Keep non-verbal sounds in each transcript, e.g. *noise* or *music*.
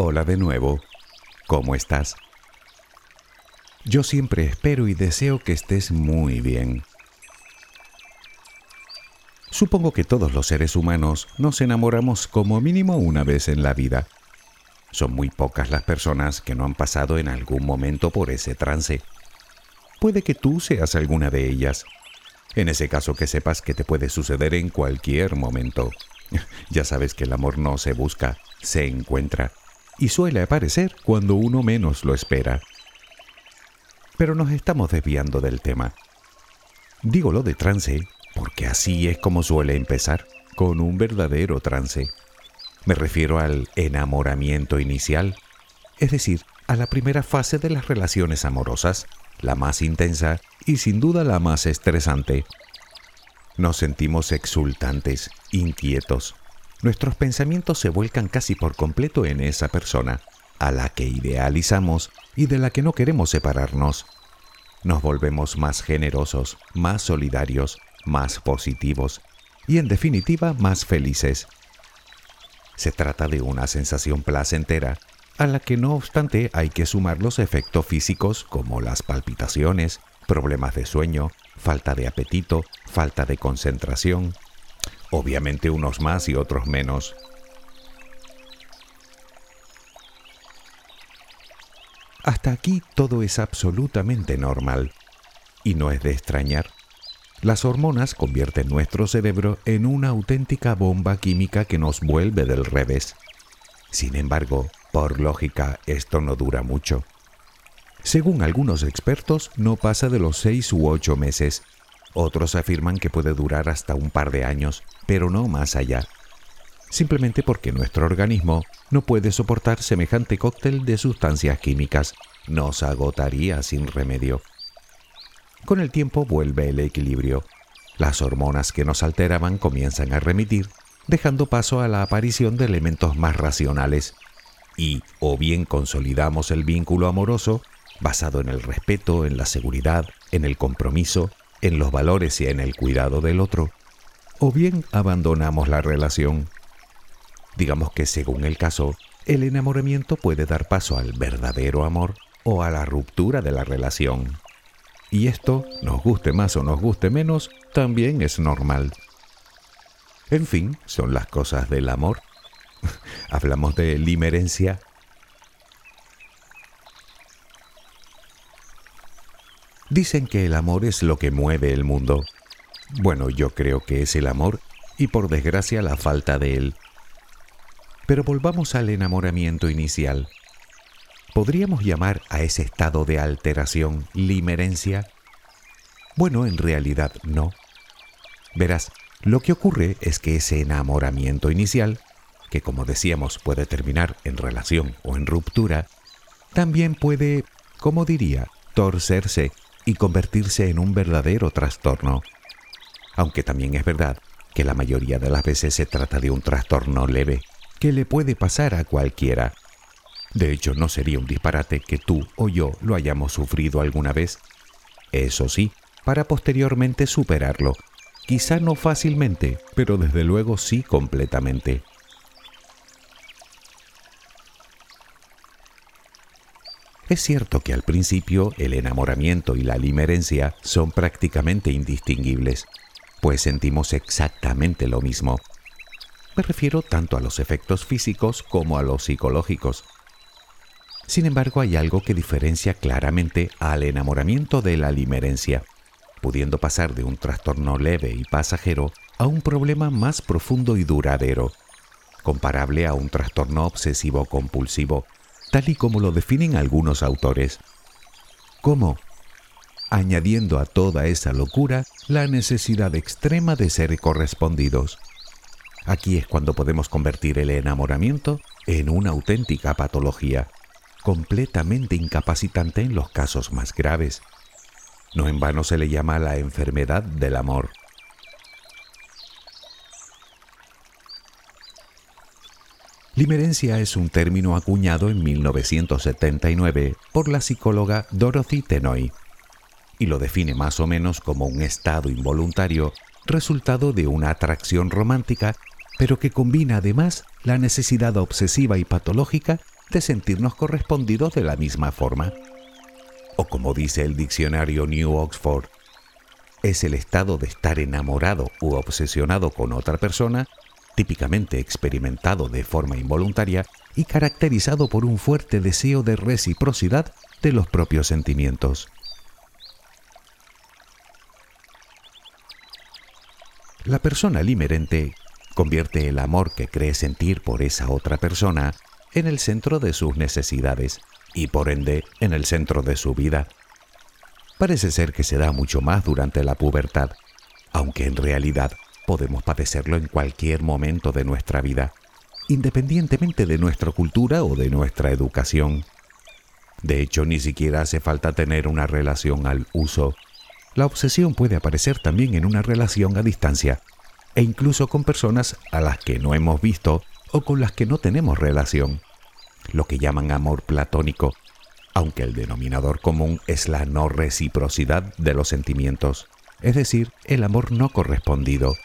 Hola de nuevo. ¿Cómo estás? Yo siempre espero y deseo que estés muy bien. Supongo que todos los seres humanos nos enamoramos como mínimo una vez en la vida. Son muy pocas las personas que no han pasado en algún momento por ese trance. Puede que tú seas alguna de ellas. En ese caso que sepas que te puede suceder en cualquier momento. *laughs* Ya sabes que el amor no se busca, se encuentra y suele aparecer cuando uno menos lo espera. Pero nos estamos desviando del tema. Digo lo de trance porque así es como suele empezar, con un verdadero trance. Me refiero al enamoramiento inicial, es decir, a la primera fase de las relaciones amorosas, la más intensa y sin duda la más estresante. Nos sentimos exultantes, inquietos, nuestros pensamientos se vuelcan casi por completo en esa persona, a la que idealizamos y de la que no queremos separarnos. Nos volvemos más generosos, más solidarios, más positivos y en definitiva más felices. Se trata de una sensación placentera a la que no obstante hay que sumar los efectos físicos como las palpitaciones, problemas de sueño, falta de apetito, falta de concentración, obviamente unos más y otros menos. Hasta aquí todo es absolutamente normal y no es de extrañar. Las hormonas convierten nuestro cerebro en una auténtica bomba química que nos vuelve del revés. Sin embargo, por lógica, esto no dura mucho. Según algunos expertos, no pasa de los seis u ocho meses. Otros afirman que puede durar hasta un par de años, pero no más allá. Simplemente porque nuestro organismo no puede soportar semejante cóctel de sustancias químicas. Nos agotaría sin remedio. Con el tiempo vuelve el equilibrio. Las hormonas que nos alteraban comienzan a remitir, dejando paso a la aparición de elementos más racionales. Y o bien consolidamos el vínculo amoroso, basado en el respeto, en la seguridad, en el compromiso, en los valores y en el cuidado del otro, o bien abandonamos la relación. Digamos que según el caso, el enamoramiento puede dar paso al verdadero amor o a la ruptura de la relación. Y esto, nos guste más o nos guste menos, también es normal. En fin, son las cosas del amor. *laughs* Hablamos de limerencia. Dicen que el amor es lo que mueve el mundo. Bueno, yo creo que es el amor y por desgracia la falta de él. Pero volvamos al enamoramiento inicial. ¿Podríamos llamar a ese estado de alteración limerencia? Bueno, en realidad no. Verás, lo que ocurre es que ese enamoramiento inicial, que como decíamos puede terminar en relación o en ruptura, también puede, como diría, torcerse y convertirse en un verdadero trastorno aunque también es verdad que la mayoría de las veces se trata de un trastorno leve que le puede pasar a cualquiera. De hecho, no sería un disparate que tú o yo lo hayamos sufrido alguna vez. Eso sí, para posteriormente superarlo. Quizá no fácilmente, pero desde luego sí completamente. Es cierto que al principio el enamoramiento y la limerencia son prácticamente indistinguibles pues sentimos exactamente lo mismo. Me refiero tanto a los efectos físicos como a los psicológicos. Sin embargo, hay algo que diferencia claramente al enamoramiento de la limerencia, pudiendo pasar de un trastorno leve y pasajero a un problema más profundo y duradero, comparable a un trastorno obsesivo compulsivo, tal y como lo definen algunos autores. ¿Cómo? añadiendo a toda esa locura la necesidad extrema de ser correspondidos. Aquí es cuando podemos convertir el enamoramiento en una auténtica patología, completamente incapacitante en los casos más graves. No en vano se le llama la enfermedad del amor. Limerencia es un término acuñado en 1979 por la psicóloga Dorothy Tenoy y lo define más o menos como un estado involuntario resultado de una atracción romántica, pero que combina además la necesidad obsesiva y patológica de sentirnos correspondidos de la misma forma. O como dice el diccionario New Oxford, es el estado de estar enamorado u obsesionado con otra persona, típicamente experimentado de forma involuntaria y caracterizado por un fuerte deseo de reciprocidad de los propios sentimientos. La persona limerente convierte el amor que cree sentir por esa otra persona en el centro de sus necesidades y por ende en el centro de su vida. Parece ser que se da mucho más durante la pubertad, aunque en realidad podemos padecerlo en cualquier momento de nuestra vida, independientemente de nuestra cultura o de nuestra educación. De hecho, ni siquiera hace falta tener una relación al uso. La obsesión puede aparecer también en una relación a distancia, e incluso con personas a las que no hemos visto o con las que no tenemos relación, lo que llaman amor platónico aunque el denominador común es la no reciprocidad de los sentimientos, es decir, el amor no correspondido.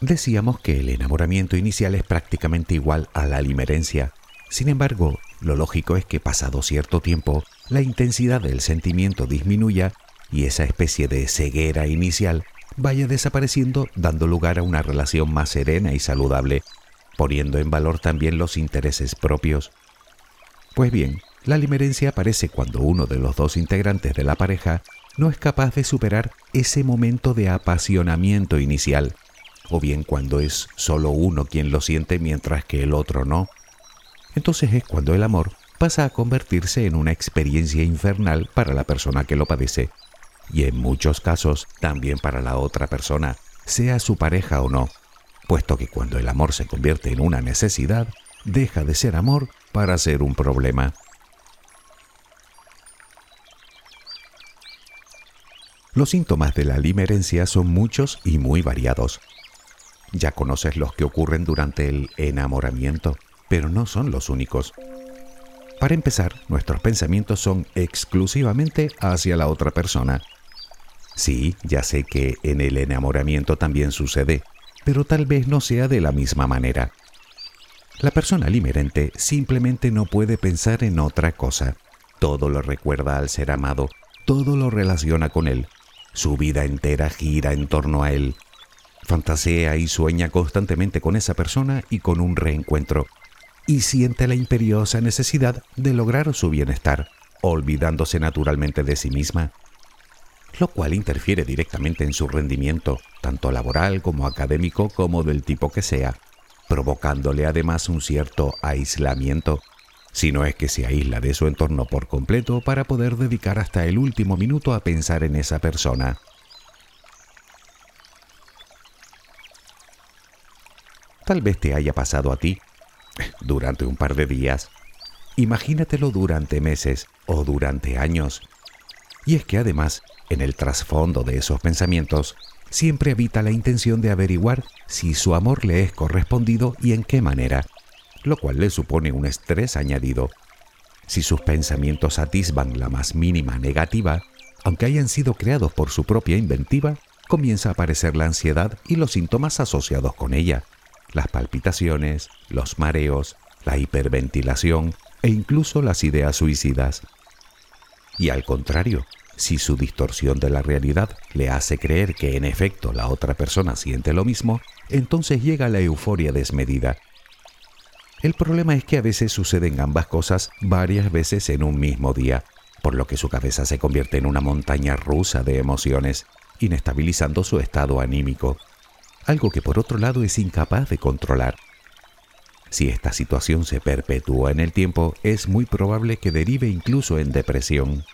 Decíamos que el enamoramiento inicial es prácticamente igual a la limerencia. Sin embargo, lo lógico es que pasado cierto tiempo, la intensidad del sentimiento disminuya y esa especie de ceguera inicial vaya desapareciendo dando lugar a una relación más serena y saludable poniendo en valor también los intereses propios. Pues bien, la limerencia aparece cuando uno de los dos integrantes de la pareja no es capaz de superar ese momento de apasionamiento inicial, o bien cuando es solo uno quien lo siente mientras que el otro no. Entonces es cuando el amor pasa a convertirse en una experiencia infernal para la persona que lo padece, y en muchos casos también para la otra persona, sea su pareja o no puesto que cuando el amor se convierte en una necesidad, deja de ser amor para ser un problema. Los síntomas de la limerencia son muchos y muy variados. Ya conoces los que ocurren durante el enamoramiento, pero no son los únicos. Para empezar, nuestros pensamientos son exclusivamente hacia la otra persona. Sí, ya sé que en el enamoramiento también sucede, pero tal vez no sea de la misma manera. La persona limerente simplemente no puede pensar en otra cosa. Todo lo recuerda al ser amado, todo lo relaciona con él. Su vida entera gira en torno a él. Fantasea y sueña constantemente con esa persona y con un reencuentro. Y siente la imperiosa necesidad de lograr su bienestar, olvidándose naturalmente de sí misma lo cual interfiere directamente en su rendimiento, tanto laboral como académico como del tipo que sea, provocándole además un cierto aislamiento, si no es que se aísla de su entorno por completo para poder dedicar hasta el último minuto a pensar en esa persona. Tal vez te haya pasado a ti durante un par de días. Imagínatelo durante meses o durante años. Y es que además en el trasfondo de esos pensamientos siempre habita la intención de averiguar si su amor le es correspondido y en qué manera, lo cual le supone un estrés añadido. Si sus pensamientos atisban la más mínima negativa, aunque hayan sido creados por su propia inventiva, comienza a aparecer la ansiedad y los síntomas asociados con ella, las palpitaciones, los mareos, la hiperventilación e incluso las ideas suicidas. Y al contrario, si su distorsión de la realidad le hace creer que en efecto la otra persona siente lo mismo, entonces llega la euforia desmedida. El problema es que a veces suceden ambas cosas varias veces en un mismo día, por lo que su cabeza se convierte en una montaña rusa de emociones, inestabilizando su estado anímico, algo que por otro lado es incapaz de controlar. Si esta situación se perpetúa en el tiempo, es muy probable que derive incluso en depresión.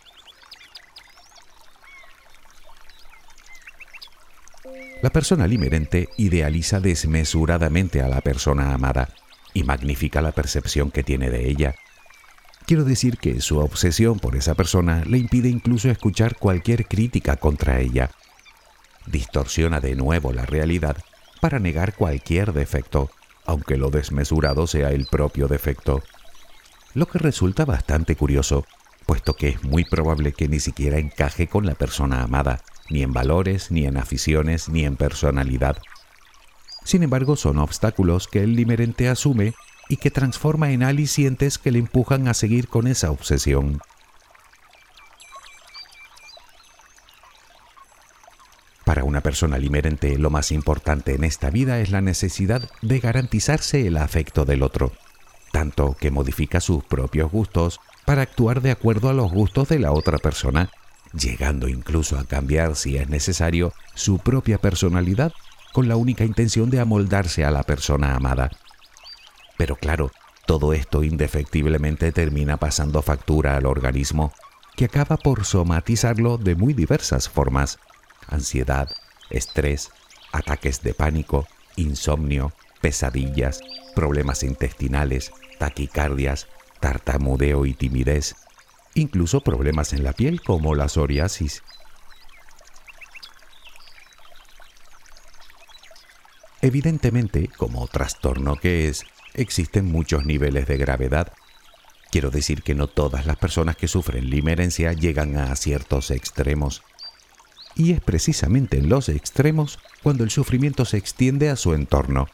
La persona limerente idealiza desmesuradamente a la persona amada y magnifica la percepción que tiene de ella. Quiero decir que su obsesión por esa persona le impide incluso escuchar cualquier crítica contra ella. Distorsiona de nuevo la realidad para negar cualquier defecto, aunque lo desmesurado sea el propio defecto. Lo que resulta bastante curioso, puesto que es muy probable que ni siquiera encaje con la persona amada ni en valores, ni en aficiones, ni en personalidad. Sin embargo, son obstáculos que el limerente asume y que transforma en alicientes que le empujan a seguir con esa obsesión. Para una persona limerente, lo más importante en esta vida es la necesidad de garantizarse el afecto del otro, tanto que modifica sus propios gustos para actuar de acuerdo a los gustos de la otra persona, llegando incluso a cambiar, si es necesario, su propia personalidad con la única intención de amoldarse a la persona amada. Pero claro, todo esto indefectiblemente termina pasando factura al organismo, que acaba por somatizarlo de muy diversas formas ansiedad, estrés, ataques de pánico, insomnio, pesadillas, problemas intestinales, taquicardias, tartamudeo y timidez, incluso problemas en la piel como la psoriasis. Evidentemente, como trastorno que es, existen muchos niveles de gravedad. Quiero decir que no todas las personas que sufren limerencia llegan a ciertos extremos y es precisamente en los extremos cuando el sufrimiento se extiende a su entorno.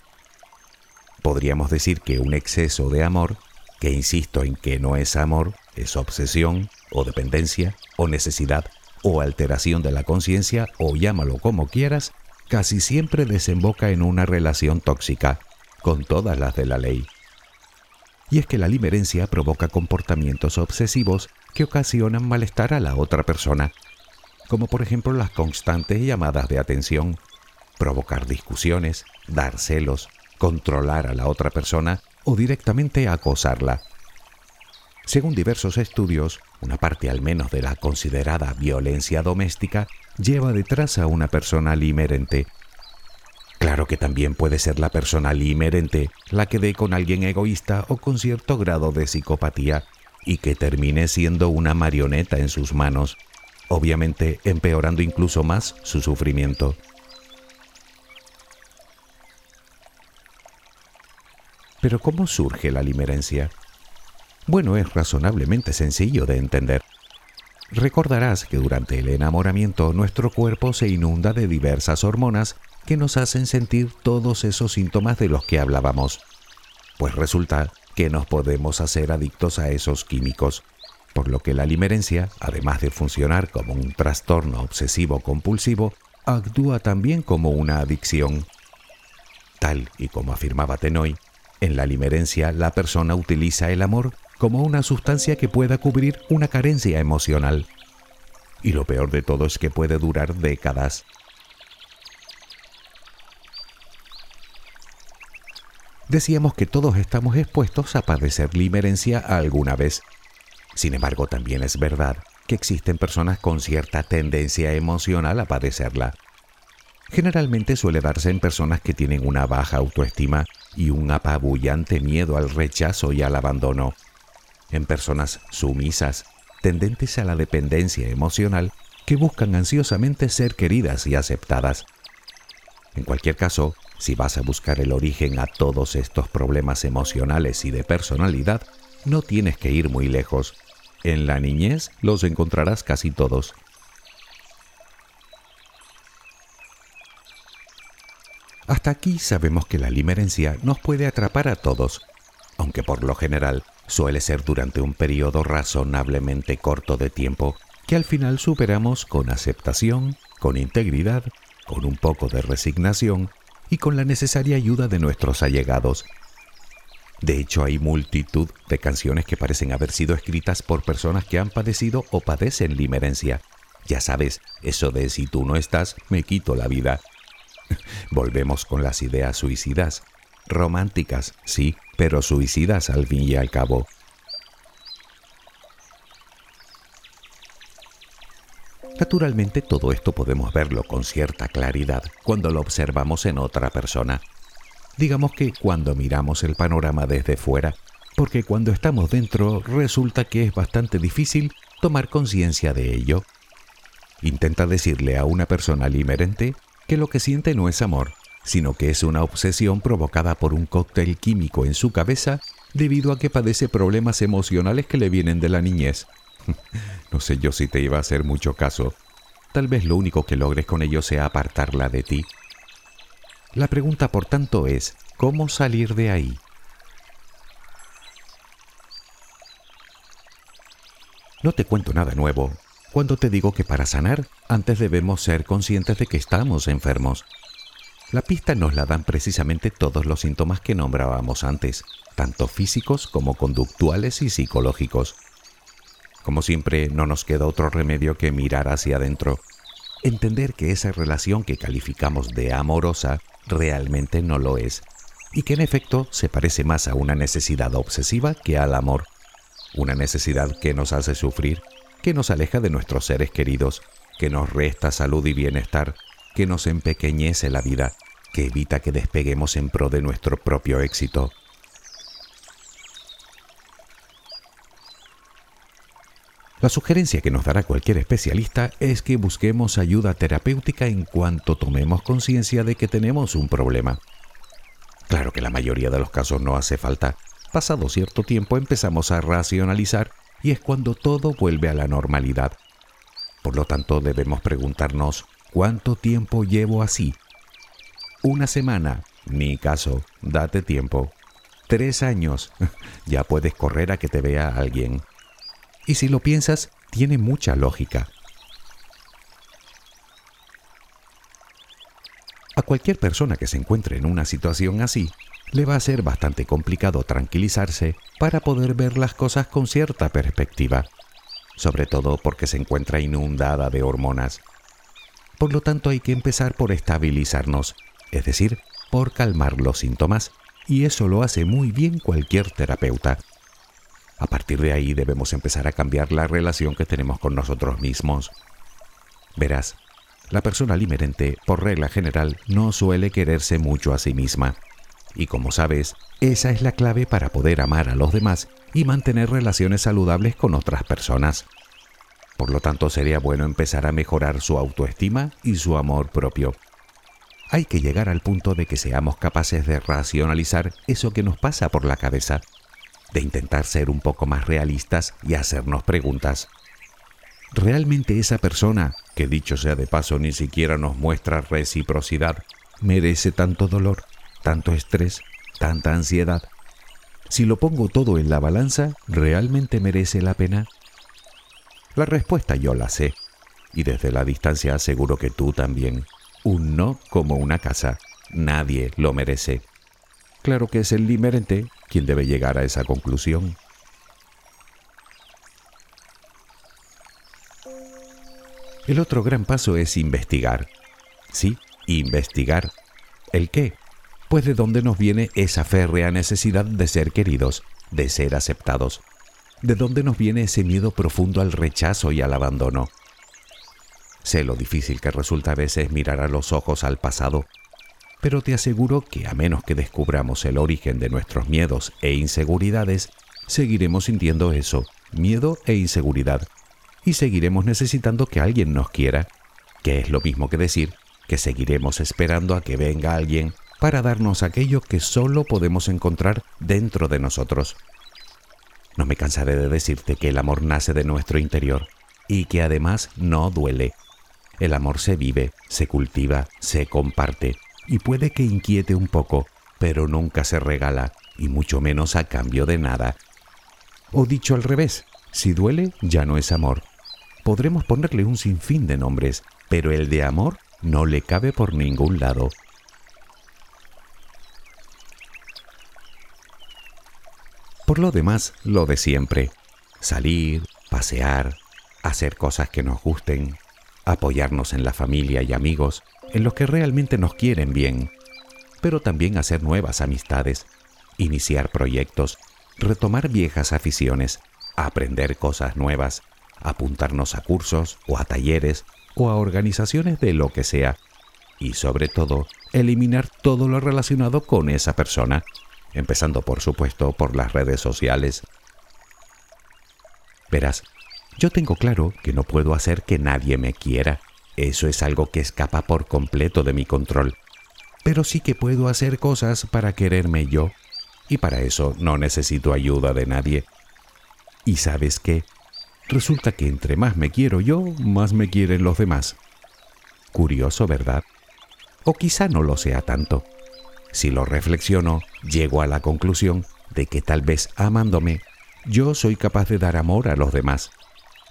Podríamos decir que un exceso de amor, que insisto en que no es amor, es obsesión o dependencia o necesidad o alteración de la conciencia o llámalo como quieras, casi siempre desemboca en una relación tóxica, con todas las de la ley. Y es que la limerencia provoca comportamientos obsesivos que ocasionan malestar a la otra persona como por ejemplo las constantes llamadas de atención, provocar discusiones, dar celos, controlar a la otra persona o directamente acosarla. Según diversos estudios, una parte al menos de la considerada violencia doméstica lleva detrás a una persona limerente. Claro que también puede ser la persona limerente la que dé con alguien egoísta o con cierto grado de psicopatía y que termine siendo una marioneta en sus manos obviamente empeorando incluso más su sufrimiento. Pero ¿cómo surge la limerencia? Bueno, es razonablemente sencillo de entender. Recordarás que durante el enamoramiento nuestro cuerpo se inunda de diversas hormonas que nos hacen sentir todos esos síntomas de los que hablábamos. Pues resulta que nos podemos hacer adictos a esos químicos por lo que la limerencia, además de funcionar como un trastorno obsesivo compulsivo, actúa también como una adicción. Tal y como afirmaba Tenoy, en la limerencia la persona utiliza el amor como una sustancia que pueda cubrir una carencia emocional. Y lo peor de todo es que puede durar décadas. Decíamos que todos estamos expuestos a padecer limerencia alguna vez, sin embargo, también es verdad que existen personas con cierta tendencia emocional a padecerla. Generalmente suele darse en personas que tienen una baja autoestima y un apabullante miedo al rechazo y al abandono. En personas sumisas, tendentes a la dependencia emocional, que buscan ansiosamente ser queridas y aceptadas. En cualquier caso, si vas a buscar el origen a todos estos problemas emocionales y de personalidad, no tienes que ir muy lejos. En la niñez los encontrarás casi todos. Hasta aquí sabemos que la limerencia nos puede atrapar a todos, aunque por lo general suele ser durante un periodo razonablemente corto de tiempo que al final superamos con aceptación, con integridad, con un poco de resignación y con la necesaria ayuda de nuestros allegados de hecho, hay multitud de canciones que parecen haber sido escritas por personas que han padecido o padecen limerencia. Ya sabes, eso de si tú no estás, me quito la vida. *laughs* Volvemos con las ideas suicidas. Románticas, sí, pero suicidas al fin y al cabo. Naturalmente todo esto podemos verlo con cierta claridad cuando lo observamos en otra persona. Digamos que cuando miramos el panorama desde fuera, porque cuando estamos dentro resulta que es bastante difícil tomar conciencia de ello. Intenta decirle a una persona limerente que lo que siente no es amor, sino que es una obsesión provocada por un cóctel químico en su cabeza debido a que padece problemas emocionales que le vienen de la niñez. *laughs* no sé yo si te iba a hacer mucho caso. Tal vez lo único que logres con ello sea apartarla de ti La pregunta, por tanto, es, ¿cómo salir de ahí? No te cuento nada nuevo cuando te digo que para sanar, antes debemos ser conscientes de que estamos enfermos. La pista nos la dan precisamente todos los síntomas que nombrábamos antes, tanto físicos como conductuales y psicológicos. Como siempre, no nos queda otro remedio que mirar hacia adentro, entender que esa relación que calificamos de amorosa realmente no lo es, y que en efecto se parece más a una necesidad obsesiva que al amor, una necesidad que nos hace sufrir, que nos aleja de nuestros seres queridos, que nos resta salud y bienestar, que nos empequeñece la vida, que evita que despeguemos en pro de nuestro propio éxito. La sugerencia que nos dará cualquier especialista es que busquemos ayuda terapéutica en cuanto tomemos conciencia de que tenemos un problema. Claro que la mayoría de los casos no hace falta. Pasado cierto tiempo empezamos a racionalizar y es cuando todo vuelve a la normalidad. Por lo tanto debemos preguntarnos, ¿cuánto tiempo llevo así? Una semana, ni caso, date tiempo. Tres años, *laughs* ya puedes correr a que te vea alguien. Y si lo piensas, tiene mucha lógica. A cualquier persona que se encuentre en una situación así, le va a ser bastante complicado tranquilizarse para poder ver las cosas con cierta perspectiva, sobre todo porque se encuentra inundada de hormonas. Por lo tanto hay que empezar por estabilizarnos, es decir, por calmar los síntomas, y eso lo hace muy bien cualquier terapeuta. A partir de ahí debemos empezar a cambiar la relación que tenemos con nosotros mismos. Verás, la persona limerente, por regla general, no suele quererse mucho a sí misma. Y como sabes, esa es la clave para poder amar a los demás y mantener relaciones saludables con otras personas. Por lo tanto, sería bueno empezar a mejorar su autoestima y su amor propio. Hay que llegar al punto de que seamos capaces de racionalizar eso que nos pasa por la cabeza de intentar ser un poco más realistas y hacernos preguntas. ¿Realmente esa persona, que dicho sea de paso ni siquiera nos muestra reciprocidad, merece tanto dolor, tanto estrés, tanta ansiedad? Si lo pongo todo en la balanza, ¿realmente merece la pena? La respuesta yo la sé, y desde la distancia aseguro que tú también. Un no como una casa. Nadie lo merece. Claro que es el limerente quien debe llegar a esa conclusión. El otro gran paso es investigar. Sí, investigar. ¿El qué? Pues de dónde nos viene esa férrea necesidad de ser queridos, de ser aceptados. ¿De dónde nos viene ese miedo profundo al rechazo y al abandono? Sé lo difícil que resulta a veces mirar a los ojos al pasado pero te aseguro que a menos que descubramos el origen de nuestros miedos e inseguridades, seguiremos sintiendo eso, miedo e inseguridad, y seguiremos necesitando que alguien nos quiera, que es lo mismo que decir que seguiremos esperando a que venga alguien para darnos aquello que solo podemos encontrar dentro de nosotros. No me cansaré de decirte que el amor nace de nuestro interior y que además no duele. El amor se vive, se cultiva, se comparte y puede que inquiete un poco, pero nunca se regala, y mucho menos a cambio de nada. O dicho al revés, si duele, ya no es amor. Podremos ponerle un sinfín de nombres, pero el de amor no le cabe por ningún lado. Por lo demás, lo de siempre. Salir, pasear, hacer cosas que nos gusten, apoyarnos en la familia y amigos, en los que realmente nos quieren bien, pero también hacer nuevas amistades, iniciar proyectos, retomar viejas aficiones, aprender cosas nuevas, apuntarnos a cursos o a talleres o a organizaciones de lo que sea, y sobre todo, eliminar todo lo relacionado con esa persona, empezando por supuesto por las redes sociales. Verás, yo tengo claro que no puedo hacer que nadie me quiera, eso es algo que escapa por completo de mi control. Pero sí que puedo hacer cosas para quererme yo, y para eso no necesito ayuda de nadie. ¿Y sabes qué? Resulta que entre más me quiero yo, más me quieren los demás. Curioso, ¿verdad? O quizá no lo sea tanto. Si lo reflexiono, llego a la conclusión de que tal vez amándome, yo soy capaz de dar amor a los demás.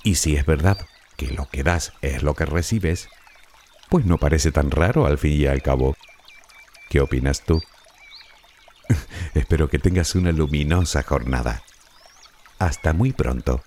Y si es verdad que lo que das es lo que recibes, pues no parece tan raro al fin y al cabo. ¿Qué opinas tú? *laughs* Espero que tengas una luminosa jornada. Hasta muy pronto.